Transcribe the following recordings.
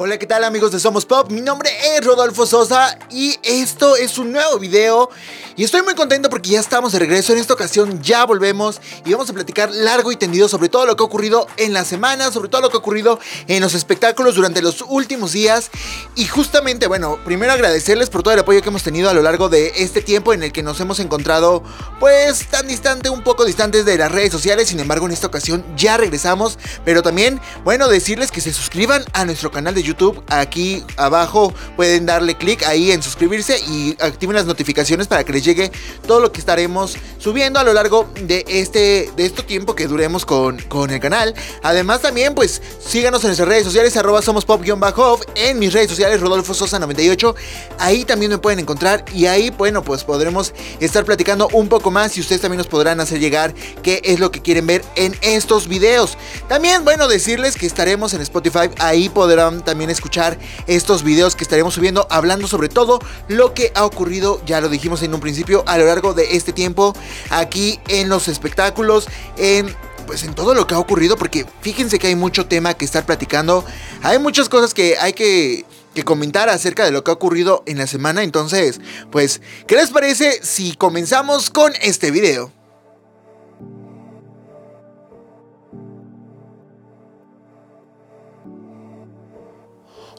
Hola, ¿qué tal amigos de Somos Pop? Mi nombre es Rodolfo Sosa y esto es un nuevo video y estoy muy contento porque ya estamos de regreso. En esta ocasión ya volvemos y vamos a platicar largo y tendido sobre todo lo que ha ocurrido en la semana, sobre todo lo que ha ocurrido en los espectáculos durante los últimos días. Y justamente, bueno, primero agradecerles por todo el apoyo que hemos tenido a lo largo de este tiempo en el que nos hemos encontrado pues tan distante, un poco distantes de las redes sociales. Sin embargo, en esta ocasión ya regresamos. Pero también, bueno, decirles que se suscriban a nuestro canal de YouTube. Aquí abajo pueden darle clic ahí en suscribirse y activen las notificaciones para que les llegue todo lo que estaremos subiendo a lo largo de este, de este tiempo que duremos con, con el canal. Además también pues síganos en nuestras redes sociales arroba somos pop-off en mis redes sociales Rodolfo Sosa 98. Ahí también me pueden encontrar y ahí bueno pues podremos estar platicando un poco más y ustedes también nos podrán hacer llegar qué es lo que quieren ver en estos videos. También bueno decirles que estaremos en Spotify, ahí podrán también escuchar estos videos que estaremos subiendo hablando sobre todo lo que ha ocurrido, ya lo dijimos en un principio a lo largo de este tiempo aquí en los espectáculos, en pues en todo lo que ha ocurrido, porque fíjense que hay mucho tema que estar platicando, hay muchas cosas que hay que, que, comentar acerca de lo que ha ocurrido en la semana, entonces, pues, ¿qué les parece si comenzamos con este video?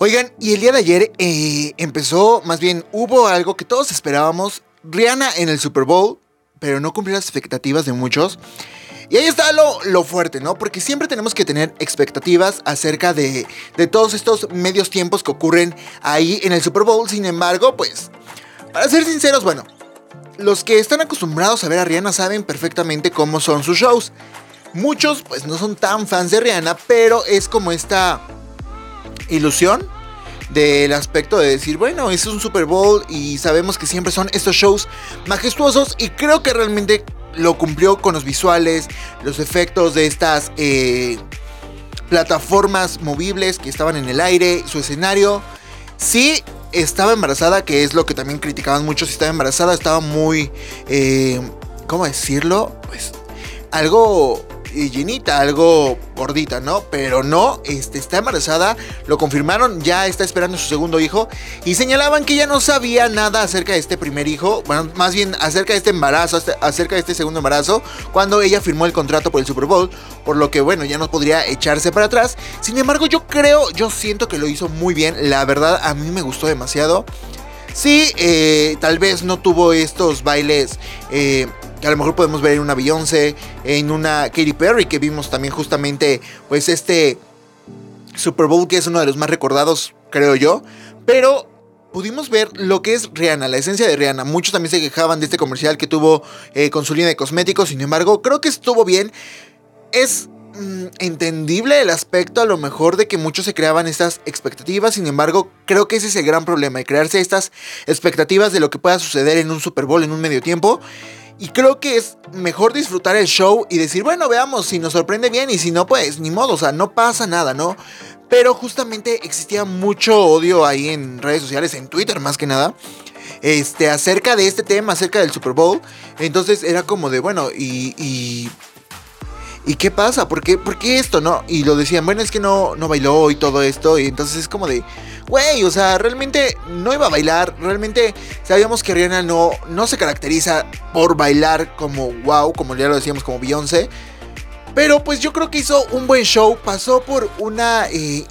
Oigan, y el día de ayer eh, empezó, más bien hubo algo que todos esperábamos Rihanna en el Super Bowl, pero no cumplió las expectativas de muchos. Y ahí está lo, lo, fuerte, ¿no? Porque siempre tenemos que tener expectativas acerca de, de, todos estos medios tiempos que ocurren ahí en el Super Bowl. Sin embargo, pues, para ser sinceros, bueno, los que están acostumbrados a ver a Rihanna saben perfectamente cómo son sus shows. Muchos, pues, no son tan fans de Rihanna, pero es como esta ilusión del aspecto de decir, bueno, es un Super Bowl y sabemos que siempre son estos shows majestuosos y creo que realmente lo cumplió con los visuales, los efectos de estas eh, plataformas movibles que estaban en el aire, su escenario. Sí, estaba embarazada, que es lo que también criticaban mucho, si estaba embarazada, estaba muy, eh, ¿cómo decirlo? Pues algo llenita, algo gordita, ¿no? Pero no, este, está embarazada, lo confirmaron, ya está esperando su segundo hijo y señalaban que ya no sabía nada acerca de este primer hijo, bueno, más bien acerca de este embarazo, acerca de este segundo embarazo, cuando ella firmó el contrato por el Super Bowl, por lo que bueno, ya no podría echarse para atrás. Sin embargo, yo creo, yo siento que lo hizo muy bien, la verdad a mí me gustó demasiado. Sí, eh, tal vez no tuvo estos bailes eh, a lo mejor podemos ver en una Beyoncé, en una Katy Perry, que vimos también justamente, pues este Super Bowl, que es uno de los más recordados, creo yo. Pero pudimos ver lo que es Rihanna, la esencia de Rihanna. Muchos también se quejaban de este comercial que tuvo eh, con su línea de cosméticos, sin embargo, creo que estuvo bien. Es mm, entendible el aspecto a lo mejor de que muchos se creaban estas expectativas, sin embargo creo que ese es el gran problema, de crearse estas expectativas de lo que pueda suceder en un Super Bowl en un medio tiempo y creo que es mejor disfrutar el show y decir, bueno, veamos si nos sorprende bien y si no, pues ni modo, o sea, no pasa nada, ¿no? Pero justamente existía mucho odio ahí en redes sociales, en Twitter más que nada, este, acerca de este tema, acerca del Super Bowl. Entonces era como de, bueno, y, y ¿y qué pasa? ¿Por qué, ¿Por qué, esto? No? Y lo decían, bueno, es que no, no bailó y todo esto. Y entonces es como de, güey, o sea, realmente no iba a bailar. Realmente sabíamos que Rihanna no, no se caracteriza por bailar como wow, como ya lo decíamos, como Beyoncé. Pero pues yo creo que hizo un buen show. Pasó por una eh,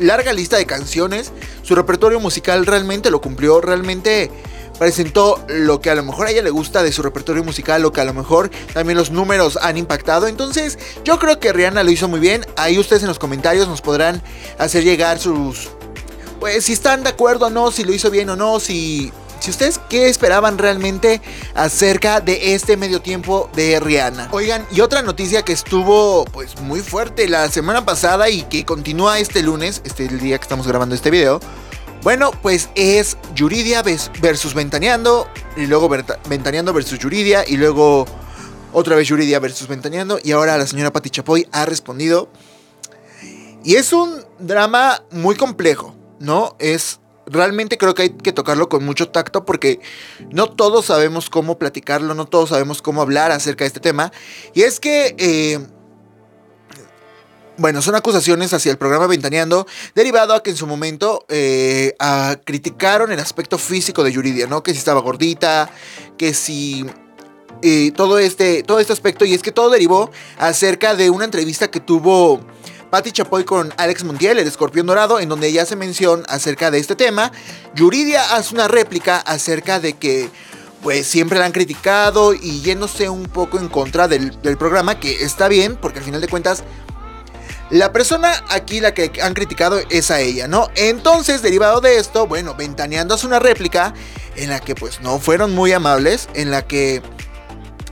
larga lista de canciones. Su repertorio musical realmente lo cumplió. Realmente presentó lo que a lo mejor a ella le gusta de su repertorio musical, lo que a lo mejor también los números han impactado. Entonces, yo creo que Rihanna lo hizo muy bien. Ahí ustedes en los comentarios nos podrán hacer llegar sus. Pues si están de acuerdo o no, si lo hizo bien o no, si. Si ustedes qué esperaban realmente acerca de este medio tiempo de Rihanna. Oigan, y otra noticia que estuvo pues muy fuerte la semana pasada y que continúa este lunes, este el día que estamos grabando este video, bueno, pues es Yuridia versus Ventaneando. Y luego Ventaneando versus Yuridia. Y luego otra vez Yuridia versus Ventaneando. Y ahora la señora Pati Chapoy ha respondido. Y es un drama muy complejo, ¿no? Es. Realmente creo que hay que tocarlo con mucho tacto porque no todos sabemos cómo platicarlo, no todos sabemos cómo hablar acerca de este tema. Y es que eh, bueno, son acusaciones hacia el programa Ventaneando, derivado a que en su momento eh, criticaron el aspecto físico de Yuridia, ¿no? Que si estaba gordita, que si eh, todo, este, todo este aspecto, y es que todo derivó acerca de una entrevista que tuvo Patti Chapoy con Alex Montiel, el escorpión dorado, en donde ella hace mención acerca de este tema. Yuridia hace una réplica acerca de que pues siempre la han criticado y yéndose un poco en contra del, del programa, que está bien, porque al final de cuentas la persona aquí la que han criticado es a ella, ¿no? Entonces, derivado de esto, bueno, Ventaneando hace una réplica en la que pues no fueron muy amables, en la que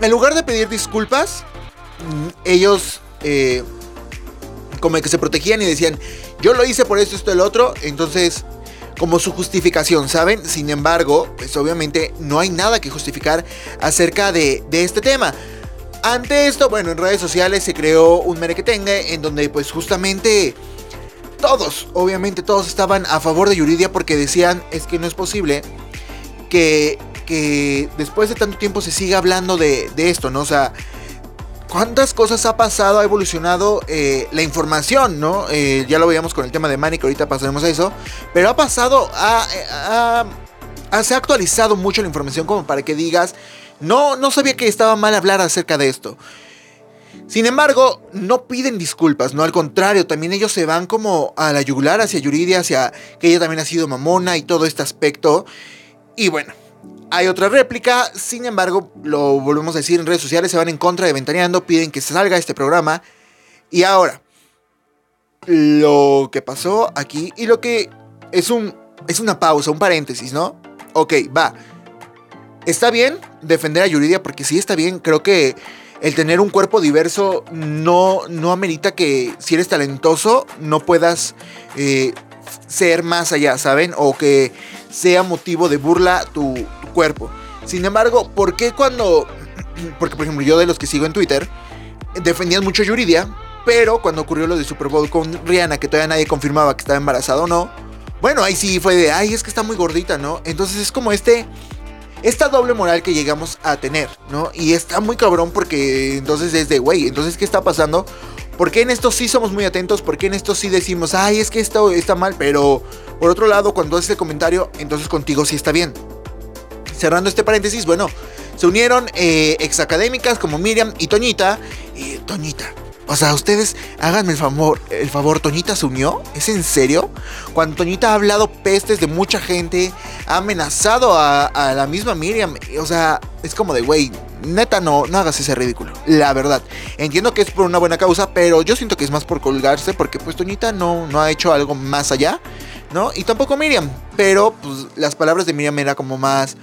en lugar de pedir disculpas, mm, ellos eh, como que se protegían y decían, yo lo hice por esto, esto, el otro, entonces como su justificación, ¿saben? Sin embargo, pues obviamente no hay nada que justificar acerca de, de este tema. Ante esto, bueno, en redes sociales se creó un merequetengue en donde pues justamente todos, obviamente todos estaban a favor de Yuridia porque decían es que no es posible que, que después de tanto tiempo se siga hablando de, esto, ¿no? O sea, cuántas cosas ha pasado, ha evolucionado eh, la información, ¿no? Eh, ya lo veíamos con el tema de que ahorita pasaremos a eso, pero ha pasado, se ha actualizado mucho la información como para que digas, no, no sabía que estaba mal hablar acerca de esto. Sin embargo, no piden disculpas, no al contrario, también ellos se van como a la yugular hacia Yuridia, hacia que ella también ha sido mamona y todo este aspecto. Y bueno, hay otra réplica, sin embargo, lo volvemos a decir en redes sociales, se van en contra de Ventaneando, piden que salga este programa. Y ahora, lo que pasó aquí y lo que es un es una pausa, un paréntesis, ¿no? Ok, va. Está bien defender a Yuridia porque sí está bien. Creo que el tener un cuerpo diverso no, no amerita que si eres talentoso no puedas eh, ser más allá, ¿saben? O que sea motivo de burla tu, cuerpo. Sin embargo, ¿por qué cuando... Porque por ejemplo yo de los que sigo en Twitter defendían mucho a Yuridia, pero cuando ocurrió lo de Super Bowl con Rihanna, que todavía nadie confirmaba que estaba embarazada o no, bueno, ahí sí fue de, ay, es que está muy gordita, ¿no? Entonces es como este esta doble moral que llegamos a tener, ¿no? Y está muy cabrón porque entonces es de, güey, entonces ¿qué está pasando? ¿Por qué en esto sí somos muy atentos? ¿Por qué en esto sí decimos, ay, es que esto está mal? Pero por otro lado, cuando haces el comentario, entonces contigo sí está bien. Cerrando este paréntesis, bueno, se unieron eh, exacadémicas como Miriam y Toñita. Y Toñita, o sea, ustedes háganme el favor, el favor, Toñita se unió, ¿es en serio? Cuando Toñita ha hablado pestes de mucha gente, ha amenazado a, la misma Miriam, o sea, es como de, güey, neta no, no hagas ese ridículo, la verdad. Entiendo que es por una buena causa, pero yo siento que es más por colgarse, porque pues Toñita no, no ha hecho algo más allá, ¿no? Y tampoco Miriam, pero pues las palabras de Miriam eran como más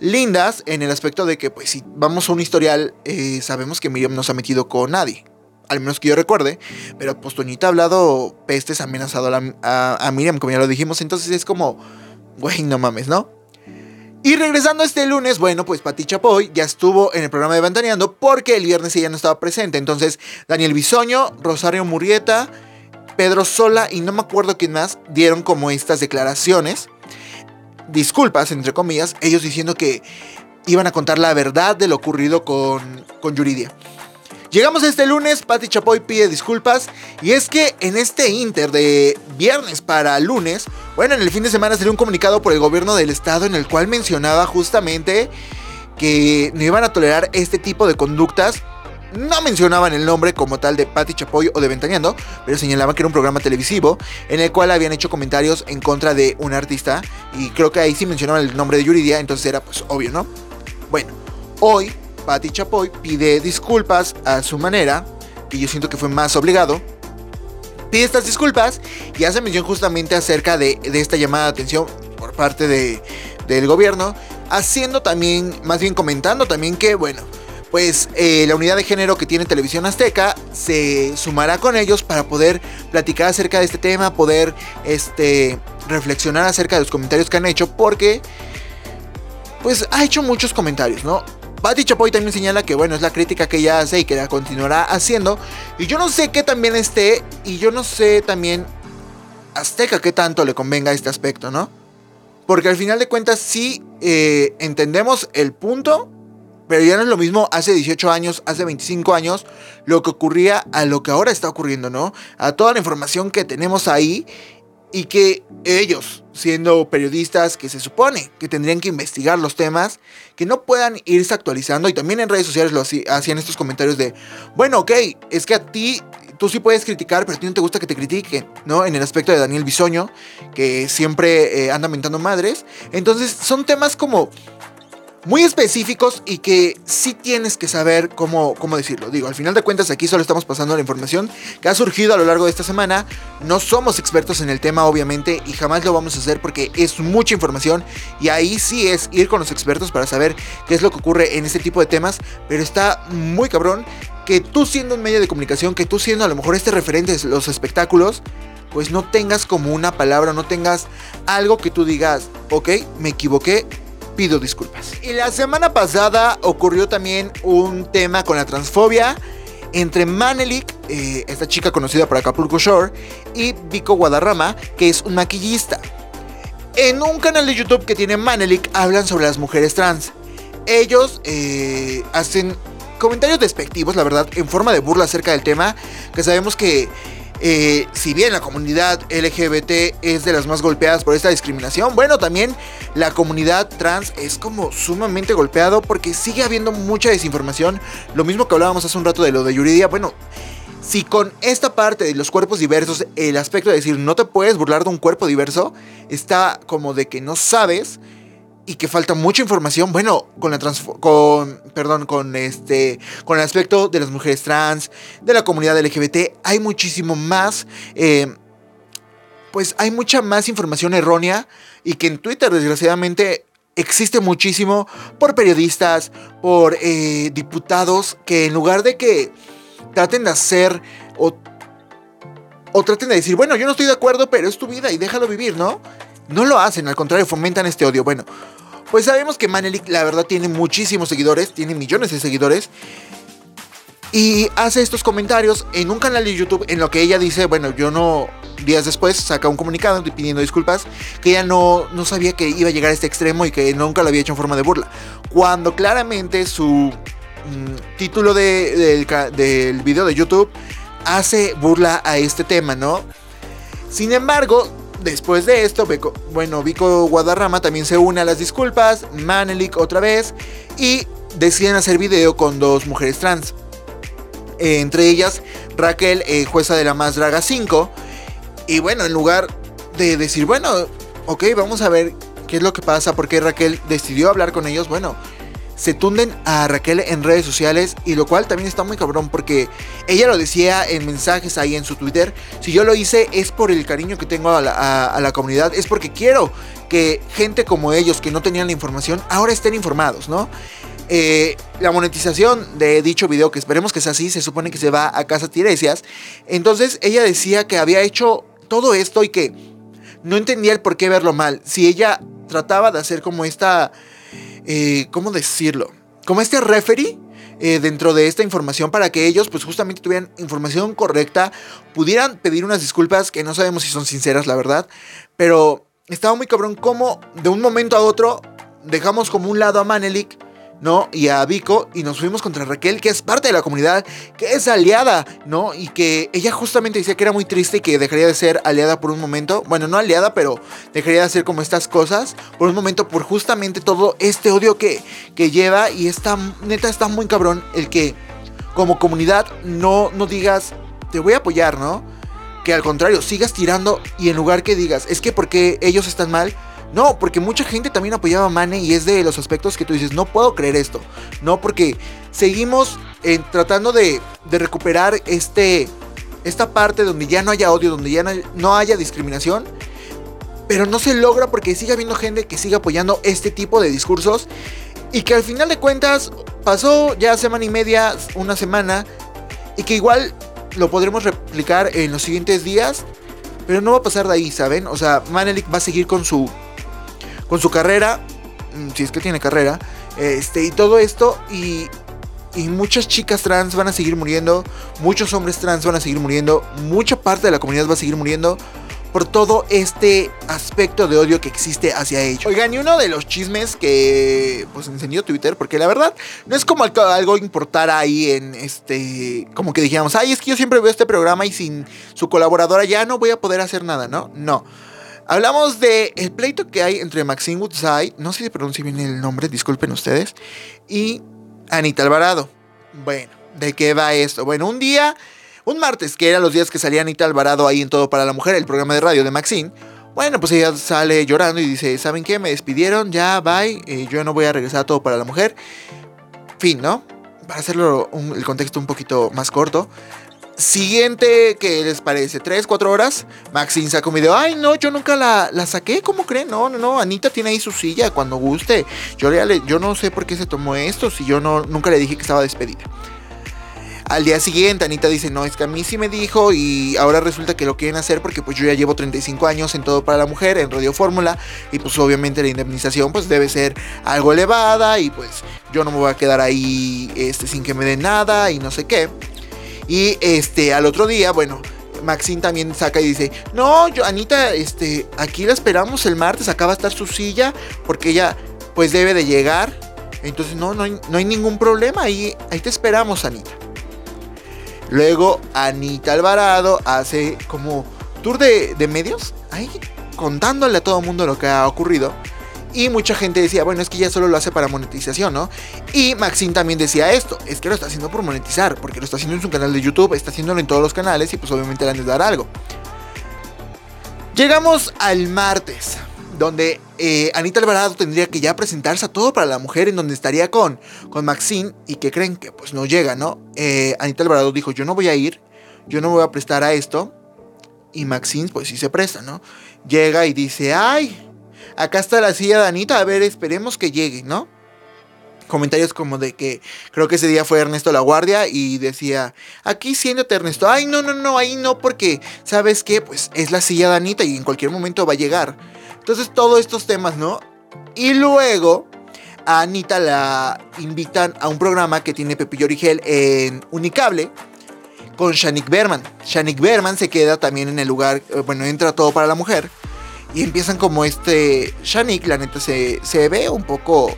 lindas en el aspecto de que pues si vamos a un historial, eh, sabemos que Miriam no se ha metido con nadie al menos que yo recuerde, pero pues Toñita ha hablado pestes, amenazado a, Miriam, como ya lo dijimos, entonces es como, güey, no mames, ¿no? Y regresando este lunes, bueno, pues Pati Chapoy ya estuvo en el programa de Ventaneando porque el viernes ella no estaba presente. Entonces, Daniel Bisoño, Rosario Murrieta, Pedro Sola y no me acuerdo quién más dieron como estas declaraciones. Disculpas, entre comillas, ellos diciendo que iban a contar la verdad de lo ocurrido con, con Yuridia. Llegamos este lunes, Patti Chapoy pide disculpas y es que en este inter de viernes para lunes, bueno, en el fin de semana salió un comunicado por el gobierno del estado en el cual mencionaba justamente que no iban a tolerar este tipo de conductas. No mencionaban el nombre como tal de Patti Chapoy o de Ventaneando, pero señalaban que era un programa televisivo en el cual habían hecho comentarios en contra de un artista y creo que ahí sí mencionaban el nombre de Yuridia, entonces era pues obvio, ¿no? Bueno, hoy Patti Chapoy pide disculpas a su manera, que yo siento que fue más obligado. Pide estas disculpas y hace mención justamente acerca de, esta llamada de atención por parte de, del gobierno, haciendo también, más bien comentando también que, bueno, pues eh, la unidad de género que tiene Televisión Azteca se sumará con ellos para poder platicar acerca de este tema, poder este, reflexionar acerca de los comentarios que han hecho, porque pues ha hecho muchos comentarios, ¿no? Patti Chapoy también señala que bueno, es la crítica que ella hace y que la continuará haciendo. Y yo no sé qué también esté, y yo no sé también Azteca qué tanto le convenga este aspecto, ¿no? Porque al final de cuentas sí eh, entendemos el punto Pero ya no es lo mismo hace 18 años, hace 25 años, lo que ocurría a lo que ahora está ocurriendo, ¿no? A toda la información que tenemos ahí y que ellos, siendo periodistas que se supone que tendrían que investigar los temas, que no puedan irse actualizando y también en redes sociales lo hacían estos comentarios de, bueno, ok, es que a ti tú sí puedes criticar, pero a ti no te gusta que te critiquen, ¿no? En el aspecto de Daniel Bisoño, que siempre eh, anda mentando madres. Entonces son temas como muy específicos y que sí tienes que saber cómo, cómo decirlo. Digo, al final de cuentas aquí solo estamos pasando la información que ha surgido a lo largo de esta semana. No somos expertos en el tema, obviamente, y jamás lo vamos a hacer porque es mucha información y ahí sí es ir con los expertos para saber qué es lo que ocurre en este tipo de temas, pero está muy cabrón que tú siendo un medio de comunicación, que tú siendo a lo mejor este referente de los espectáculos, pues no tengas como una palabra, no tengas algo que tú digas, ok, me equivoqué, pido disculpas. Y la semana pasada ocurrió también un tema con la transfobia entre Manelik, eh, esta chica conocida por Acapulco Shore, y Vico Guadarrama, que es un maquillista. En un canal de YouTube que tiene Manelik hablan sobre las mujeres trans. Ellos eh, hacen comentarios despectivos, la verdad, en forma de burla acerca del tema, que sabemos que eh, si bien la comunidad LGBT es de las más golpeadas por esta discriminación, bueno, también la comunidad trans es como sumamente golpeado porque sigue habiendo mucha desinformación. Lo mismo que hablábamos hace un rato de lo de Yuridia, bueno, si con esta parte de los cuerpos diversos, el aspecto de decir no te puedes burlar de un cuerpo diverso, está como de que no sabes y que falta mucha información, bueno, con la con perdón, con este con el aspecto de las mujeres trans, de la comunidad LGBT, hay muchísimo más eh, pues hay mucha más información errónea y que en Twitter desgraciadamente existe muchísimo por periodistas, por eh, diputados que en lugar de que traten de hacer o traten de decir, bueno, yo no estoy de acuerdo, pero es tu vida y déjalo vivir, ¿no? No lo hacen, al contrario, fomentan este odio. Bueno, pues sabemos que Manelik la verdad tiene muchísimos seguidores, tiene millones de seguidores. Y hace estos comentarios en un canal de YouTube en lo que ella dice, bueno, yo no, días después saca un comunicado pidiendo disculpas, que ella no, no sabía que iba a llegar a este extremo y que nunca lo había hecho en forma de burla. Cuando claramente su mm, título de, del, del video de YouTube hace burla a este tema, ¿no? Sin embargo, Después de esto, bueno, Vico Guadarrama también se une a las disculpas, Manelik otra vez, y deciden hacer video con dos mujeres trans. Entre ellas, Raquel, eh, jueza de la Más Draga 5. Y bueno, en lugar de decir, bueno, ok, vamos a ver qué es lo que pasa, porque Raquel decidió hablar con ellos, bueno, se tunden a Raquel en redes sociales y lo cual también está muy cabrón porque ella lo decía en mensajes ahí en su Twitter, si yo lo hice es por el cariño que tengo a la, comunidad, es porque quiero que gente como ellos que no tenían la información ahora estén informados, ¿no? Eh, la monetización de dicho video, que esperemos que sea así, se supone que se va a Casa Tiresias. Entonces ella decía que había hecho todo esto y que no entendía el por qué verlo mal. Si ella trataba de hacer como esta eh, ¿cómo decirlo? Como este referee eh, dentro de esta información para que ellos pues justamente tuvieran información correcta, pudieran pedir unas disculpas que no sabemos si son sinceras, la verdad, pero estaba muy cabrón como de un momento a otro dejamos como un lado a Manelik ¿no? Y a Vico y nos fuimos contra Raquel, que es parte de la comunidad, que es aliada, ¿no? Y que ella justamente decía que era muy triste y que dejaría de ser aliada por un momento. Bueno, no aliada, pero dejaría de hacer como estas cosas por un momento por justamente todo este odio que, que lleva y está, neta, está muy cabrón el que como comunidad no, no digas, te voy a apoyar, ¿no? Que al contrario, sigas tirando y en lugar que digas, es que porque ellos están mal, no, porque mucha gente también apoyaba a Mane y es de los aspectos que tú dices, no puedo creer esto. No, porque seguimos eh, tratando de, recuperar este, esta parte donde ya no haya odio, donde ya no, haya discriminación. Pero no se logra porque sigue habiendo gente que sigue apoyando este tipo de discursos. Y que al final de cuentas pasó ya semana y media, una semana. Y que igual lo podremos replicar en los siguientes días. Pero no va a pasar de ahí, ¿saben? O sea, Manelik va a seguir con su con su carrera, mm, si es que tiene carrera, este, y todo esto, y, y muchas chicas trans van a seguir muriendo, muchos hombres trans van a seguir muriendo, mucha parte de la comunidad va a seguir muriendo, por todo este aspecto de odio que existe hacia ellos. Oigan, y uno de los chismes que pues encendió Twitter, porque la verdad no es como algo importar ahí en este, como que dijéramos, ay, es que yo siempre veo este programa y sin su colaboradora ya no voy a poder hacer nada, ¿no? No. Hablamos de el pleito que hay entre Maxine Woodside, no sé si pronuncio bien el nombre, disculpen ustedes, y Anita Alvarado. Bueno, ¿de qué va esto? Bueno, un día un martes, que eran los días que salía Anita Alvarado ahí en Todo para la Mujer, el programa de radio de Maxine. Bueno, pues ella sale llorando y dice, ¿saben qué? Me despidieron, ya, bye, eh, yo no voy a regresar a Todo para la Mujer. Fin, ¿no? Para hacerlo el contexto un poquito más corto. Siguiente, ¿qué les parece? ¿Tres, cuatro horas? Maxine saca un video. Ay, no, yo nunca la, la saqué. ¿Cómo creen? No, no, no. Anita tiene ahí su silla cuando guste. Yo, le, yo no sé por qué se tomó esto si yo no, nunca le dije que estaba despedida. Al día siguiente Anita dice, no, es que a mí sí me dijo y ahora resulta que lo quieren hacer porque pues yo ya llevo 35 años en todo para la mujer, en Radio Fórmula y pues obviamente la indemnización pues debe ser algo elevada y pues yo no me voy a quedar ahí este, sin que me den nada y no sé qué. Y este, al otro día, bueno, Maxine también saca y dice, no, yo, Anita, este, aquí la esperamos el martes, acaba de estar su silla porque ella pues debe de llegar. Entonces no, no, hay, no hay ningún problema, ahí, ahí te esperamos, Anita. Luego Anita Alvarado hace como tour de, medios, ahí contándole a todo el mundo lo que ha ocurrido. Y mucha gente decía, bueno, es que ya solo lo hace para monetización, ¿no? Y Maxine también decía esto, es que lo está haciendo por monetizar, porque lo está haciendo en su canal de YouTube, está haciéndolo en todos los canales y pues obviamente le han de dar algo. Llegamos al martes donde eh, Anita Alvarado tendría que ya presentarse a todo para la mujer, en donde estaría con, con Maxine, y que creen que pues no llega, ¿no? Eh, Anita Alvarado dijo, yo no voy a ir, yo no voy a prestar a esto, y Maxine pues sí se presta, ¿no? Llega y dice, ay, acá está la silla de Anita, a ver, esperemos que llegue, ¿no? comentarios como de que creo que ese día fue Ernesto La Guardia y decía, aquí siéntate Ernesto, ay no, no, no, ahí no, porque sabes qué, pues es la silla de Anita y en cualquier momento va a llegar. Entonces, todos estos temas, ¿no? Y luego a Anita la invitan a un programa que tiene Pepillo Origel en Unicable con Shanik Berman. Shanik Berman se queda también en el lugar, eh, bueno, entra todo para la mujer. Y empiezan como este. Shanik, la neta, se, se ve un poco.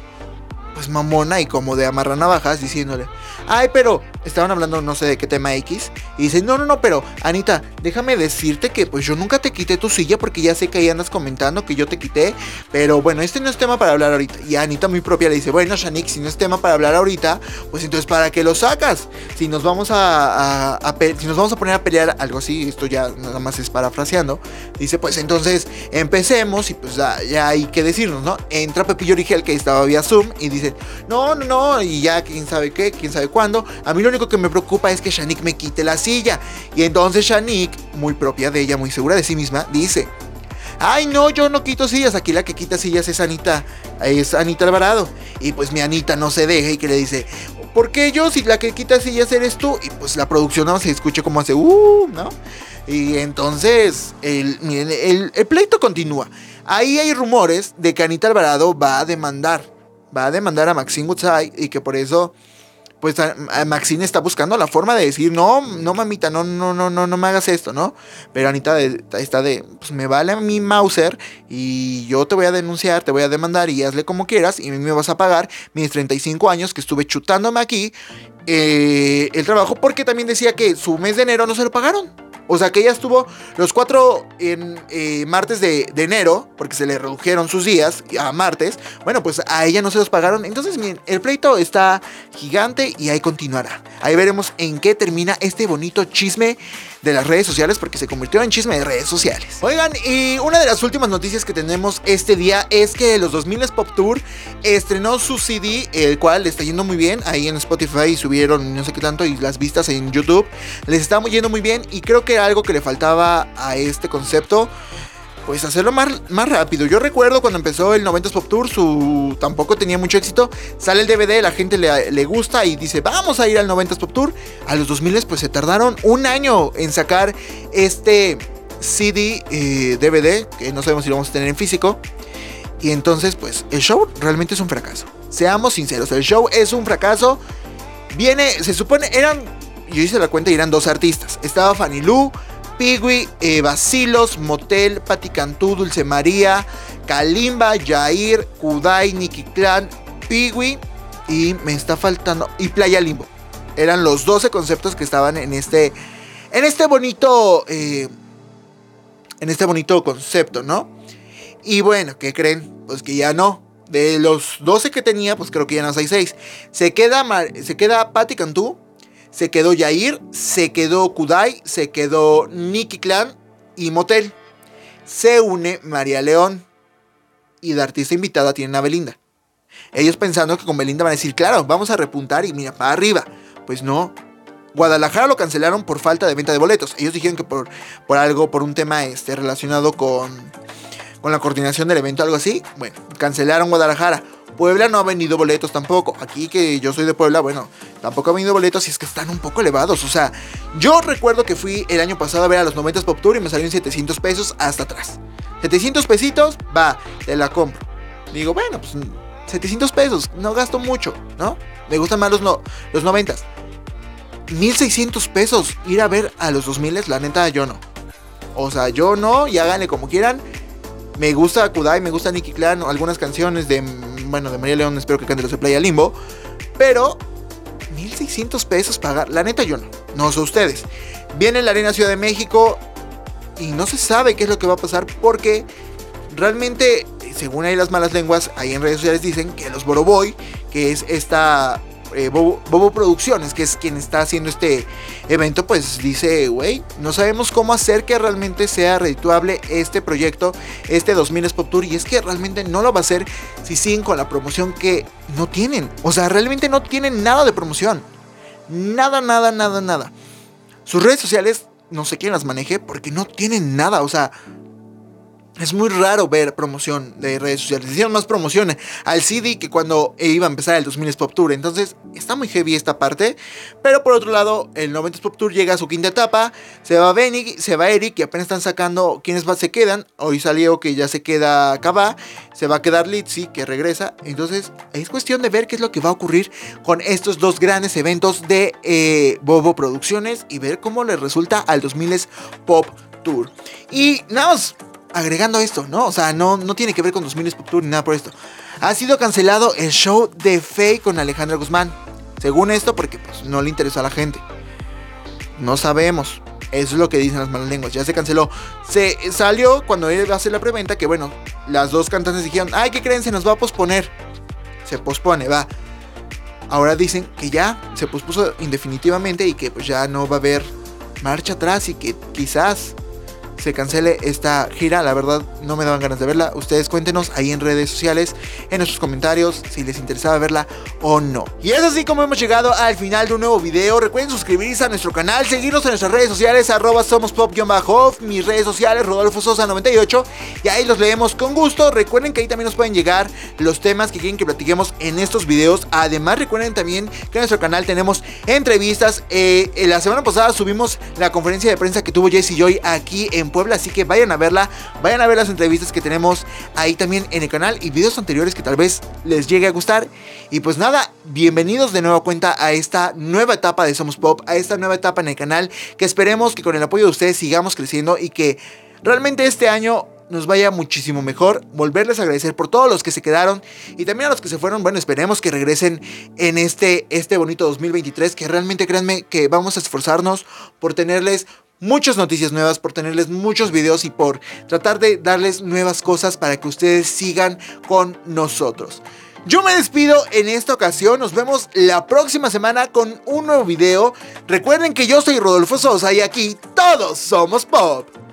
Pues mamona y como de amarra navajas diciéndole ay, pero estaban hablando no sé de qué tema X. Y dice, no, no, no, pero Anita, déjame decirte que pues yo nunca te quité tu silla porque ya sé que ahí andas comentando que yo te quité. Pero bueno, este no es tema para hablar ahorita. Y Anita muy propia le dice, bueno, Shanik, si no es tema para hablar ahorita, pues entonces ¿para qué lo sacas? Si nos vamos a, si nos vamos a poner a pelear algo así, esto ya nada más es parafraseando. Dice, pues entonces empecemos y pues ya, ya hay que decirnos, ¿no? Entra Pepillo Origel que estaba vía Zoom y dice, no, no, no, y ya quién sabe qué, quién sabe cuando a mí lo único que me preocupa es que Shanik me quite la silla. Y entonces Shanik, muy propia de ella, muy segura de sí misma, dice, ay no, yo no quito sillas, aquí la que quita sillas es Anita, es Anita Alvarado. Y pues mi Anita no se deja y que le dice, ¿por qué yo si la que quita sillas eres tú? Y pues la producción no se escucha como hace, uh, ¿no? Y entonces el pleito continúa. Ahí hay rumores de que Anita Alvarado va a demandar, va a demandar a Maxine Woodside y que por eso pues Maxine está buscando la forma de decir, no, no mamita, no, no, no, no, no me hagas esto, ¿no? Pero Anita está de, pues me vale a mi Mauser y yo te voy a denunciar, te voy a demandar y hazle como quieras y me vas a pagar mis 35 años que estuve chutándome aquí eh, el trabajo porque también decía que su mes de enero no se lo pagaron. O sea que ella estuvo los cuatro en, eh, martes de, enero, porque se le redujeron sus días a martes. Bueno, pues a ella no se los pagaron. Entonces, miren, el pleito está gigante y ahí continuará. Ahí veremos en qué termina este bonito chisme de las redes sociales, porque se convirtió en chisme de redes sociales. Oigan, y una de las últimas noticias que tenemos este día es que los 2000 Pop Tour estrenó su CD, el cual le está yendo muy bien. Ahí en Spotify subieron no sé qué tanto y las vistas en YouTube les está yendo muy bien. Y creo que algo que le faltaba a este concepto. Pues hacerlo más, más rápido. Yo recuerdo cuando empezó el 90s Pop Tour, su tampoco tenía mucho éxito. Sale el DVD, la gente le, gusta y dice, vamos a ir al 90s Pop Tour. A los 2000 pues se tardaron un año en sacar este CD, DVD, eh, que no sabemos si lo vamos a tener en físico. Y entonces, pues, el show realmente es un fracaso. Seamos sinceros, el show es un fracaso. Viene, se supone, eran yo hice la cuenta y eran dos artistas. Estaba Fanny Lu, Pigui, eh, Basilos, Motel, Pati Cantú, Dulce María, Kalimba, Jair, Kudai, Nicky Clan, Pigui y me está faltando. Y Playa Limbo. Eran los 12 conceptos que estaban en este. En este bonito. Eh, en este bonito concepto, ¿no? Y bueno, ¿qué creen? Pues que ya no. De los 12 que tenía, pues creo que ya no hay 6. Se queda, se queda Patti Cantú, se quedó Yair, se quedó Kudai, se quedó Nicky Clan y Motel. Se une María León. Y de artista invitada tienen a Belinda. Ellos pensando que con Belinda van a decir, claro, vamos a repuntar y mira, para arriba. Pues no. Guadalajara lo cancelaron por falta de venta de boletos. Ellos dijeron que por, por algo, por un tema este, relacionado con, con la coordinación del evento, algo así. Bueno, cancelaron Guadalajara. Puebla no ha vendido boletos tampoco. Aquí que yo soy de Puebla, bueno, tampoco ha vendido boletos y es que están un poco elevados. O sea, yo recuerdo que fui el año pasado a ver a los 90 Pop Tour y me salieron 700 pesos hasta atrás. 700 pesitos, va, te la compro. Digo, bueno, pues 700 pesos, no gasto mucho, ¿no? Me gustan más los, no, los 90. 1600 pesos ir a ver a los 2000, la neta yo no. O sea, yo no, y háganle como quieran. Me gusta Kudai, me gusta Nicky Clan, algunas canciones de, bueno, de María León, espero que cante los de Playa Limbo. Pero 1600 pesos pagar, la neta yo no. No sé ustedes. Viene la Arena Ciudad de México y no se sabe qué es lo que va a pasar porque realmente según hay las malas lenguas, ahí en redes sociales dicen que los Boroboy, que es esta eh, Bobo, Producciones, que es quien está haciendo este evento, pues dice, güey, no sabemos cómo hacer que realmente sea redituable este proyecto, este 2000 Pop Tour, y es que realmente no lo va a hacer si siguen con la promoción que no tienen. O sea, realmente no tienen nada de promoción. Nada, nada, nada, nada. Sus redes sociales no sé quién las maneje porque no tienen nada. O sea, es muy raro ver promoción de redes sociales. Hicieron más promociones al CD que cuando iba a empezar el 2000 Pop Tour. Entonces está muy heavy esta parte. Pero por otro lado, el 90 Pop Tour llega a su quinta etapa. Se va Benny, se va Eric, que apenas están sacando quiénes se quedan. Hoy salió que ya se queda Kaba. Se va a quedar Litzy, que regresa. Entonces es cuestión de ver qué es lo que va a ocurrir con estos dos grandes eventos de eh, Bobo Producciones y ver cómo les resulta al 2000 Pop Tour. Y nada más agregando esto, ¿no? O sea, no, no tiene que ver con 2000 Pop ni nada por esto. Ha sido cancelado el show de Faye con Alejandra Guzmán. Según esto, porque pues, no le interesó a la gente. No sabemos. Eso es lo que dicen las malas lenguas. Ya se canceló. Se salió cuando él hacer la preventa que, bueno, las dos cantantes dijeron, ay, ¿qué creen? Se nos va a posponer. Se pospone, va. Ahora dicen que ya se pospuso indefinitivamente y que pues ya no va a haber marcha atrás y que quizás se cancele esta gira. La verdad, no me daban ganas de verla. Ustedes cuéntenos ahí en redes sociales, en nuestros comentarios, si les interesaba verla o no. Y es así como hemos llegado al final de un nuevo video. Recuerden suscribirse a nuestro canal, seguirnos en nuestras redes sociales, arroba somos pop-off, mis redes sociales, Rodolfo Sosa 98. Y ahí los leemos con gusto. Recuerden que ahí también nos pueden llegar los temas que quieren que platiquemos en estos videos. Además, recuerden también que en nuestro canal tenemos entrevistas. Eh, la semana pasada subimos la conferencia de prensa que tuvo Jesse Joy aquí en Puebla, así que vayan a verla, vayan a ver las entrevistas que tenemos ahí también en el canal y videos anteriores que tal vez les llegue a gustar. Y pues nada, bienvenidos de nueva cuenta a esta nueva etapa de Somos Pop, a esta nueva etapa en el canal, que esperemos que con el apoyo de ustedes sigamos creciendo y que realmente este año nos vaya muchísimo mejor. Volverles a agradecer por todos los que se quedaron y también a los que se fueron. Bueno, esperemos que regresen en este, este bonito 2023. Que realmente créanme que vamos a esforzarnos por tenerles muchas noticias nuevas, por tenerles muchos videos y por tratar de darles nuevas cosas para que ustedes sigan con nosotros. Yo me despido en esta ocasión, nos vemos la próxima semana con un nuevo video. Recuerden que yo soy Rodolfo Sosa y aquí todos somos pop.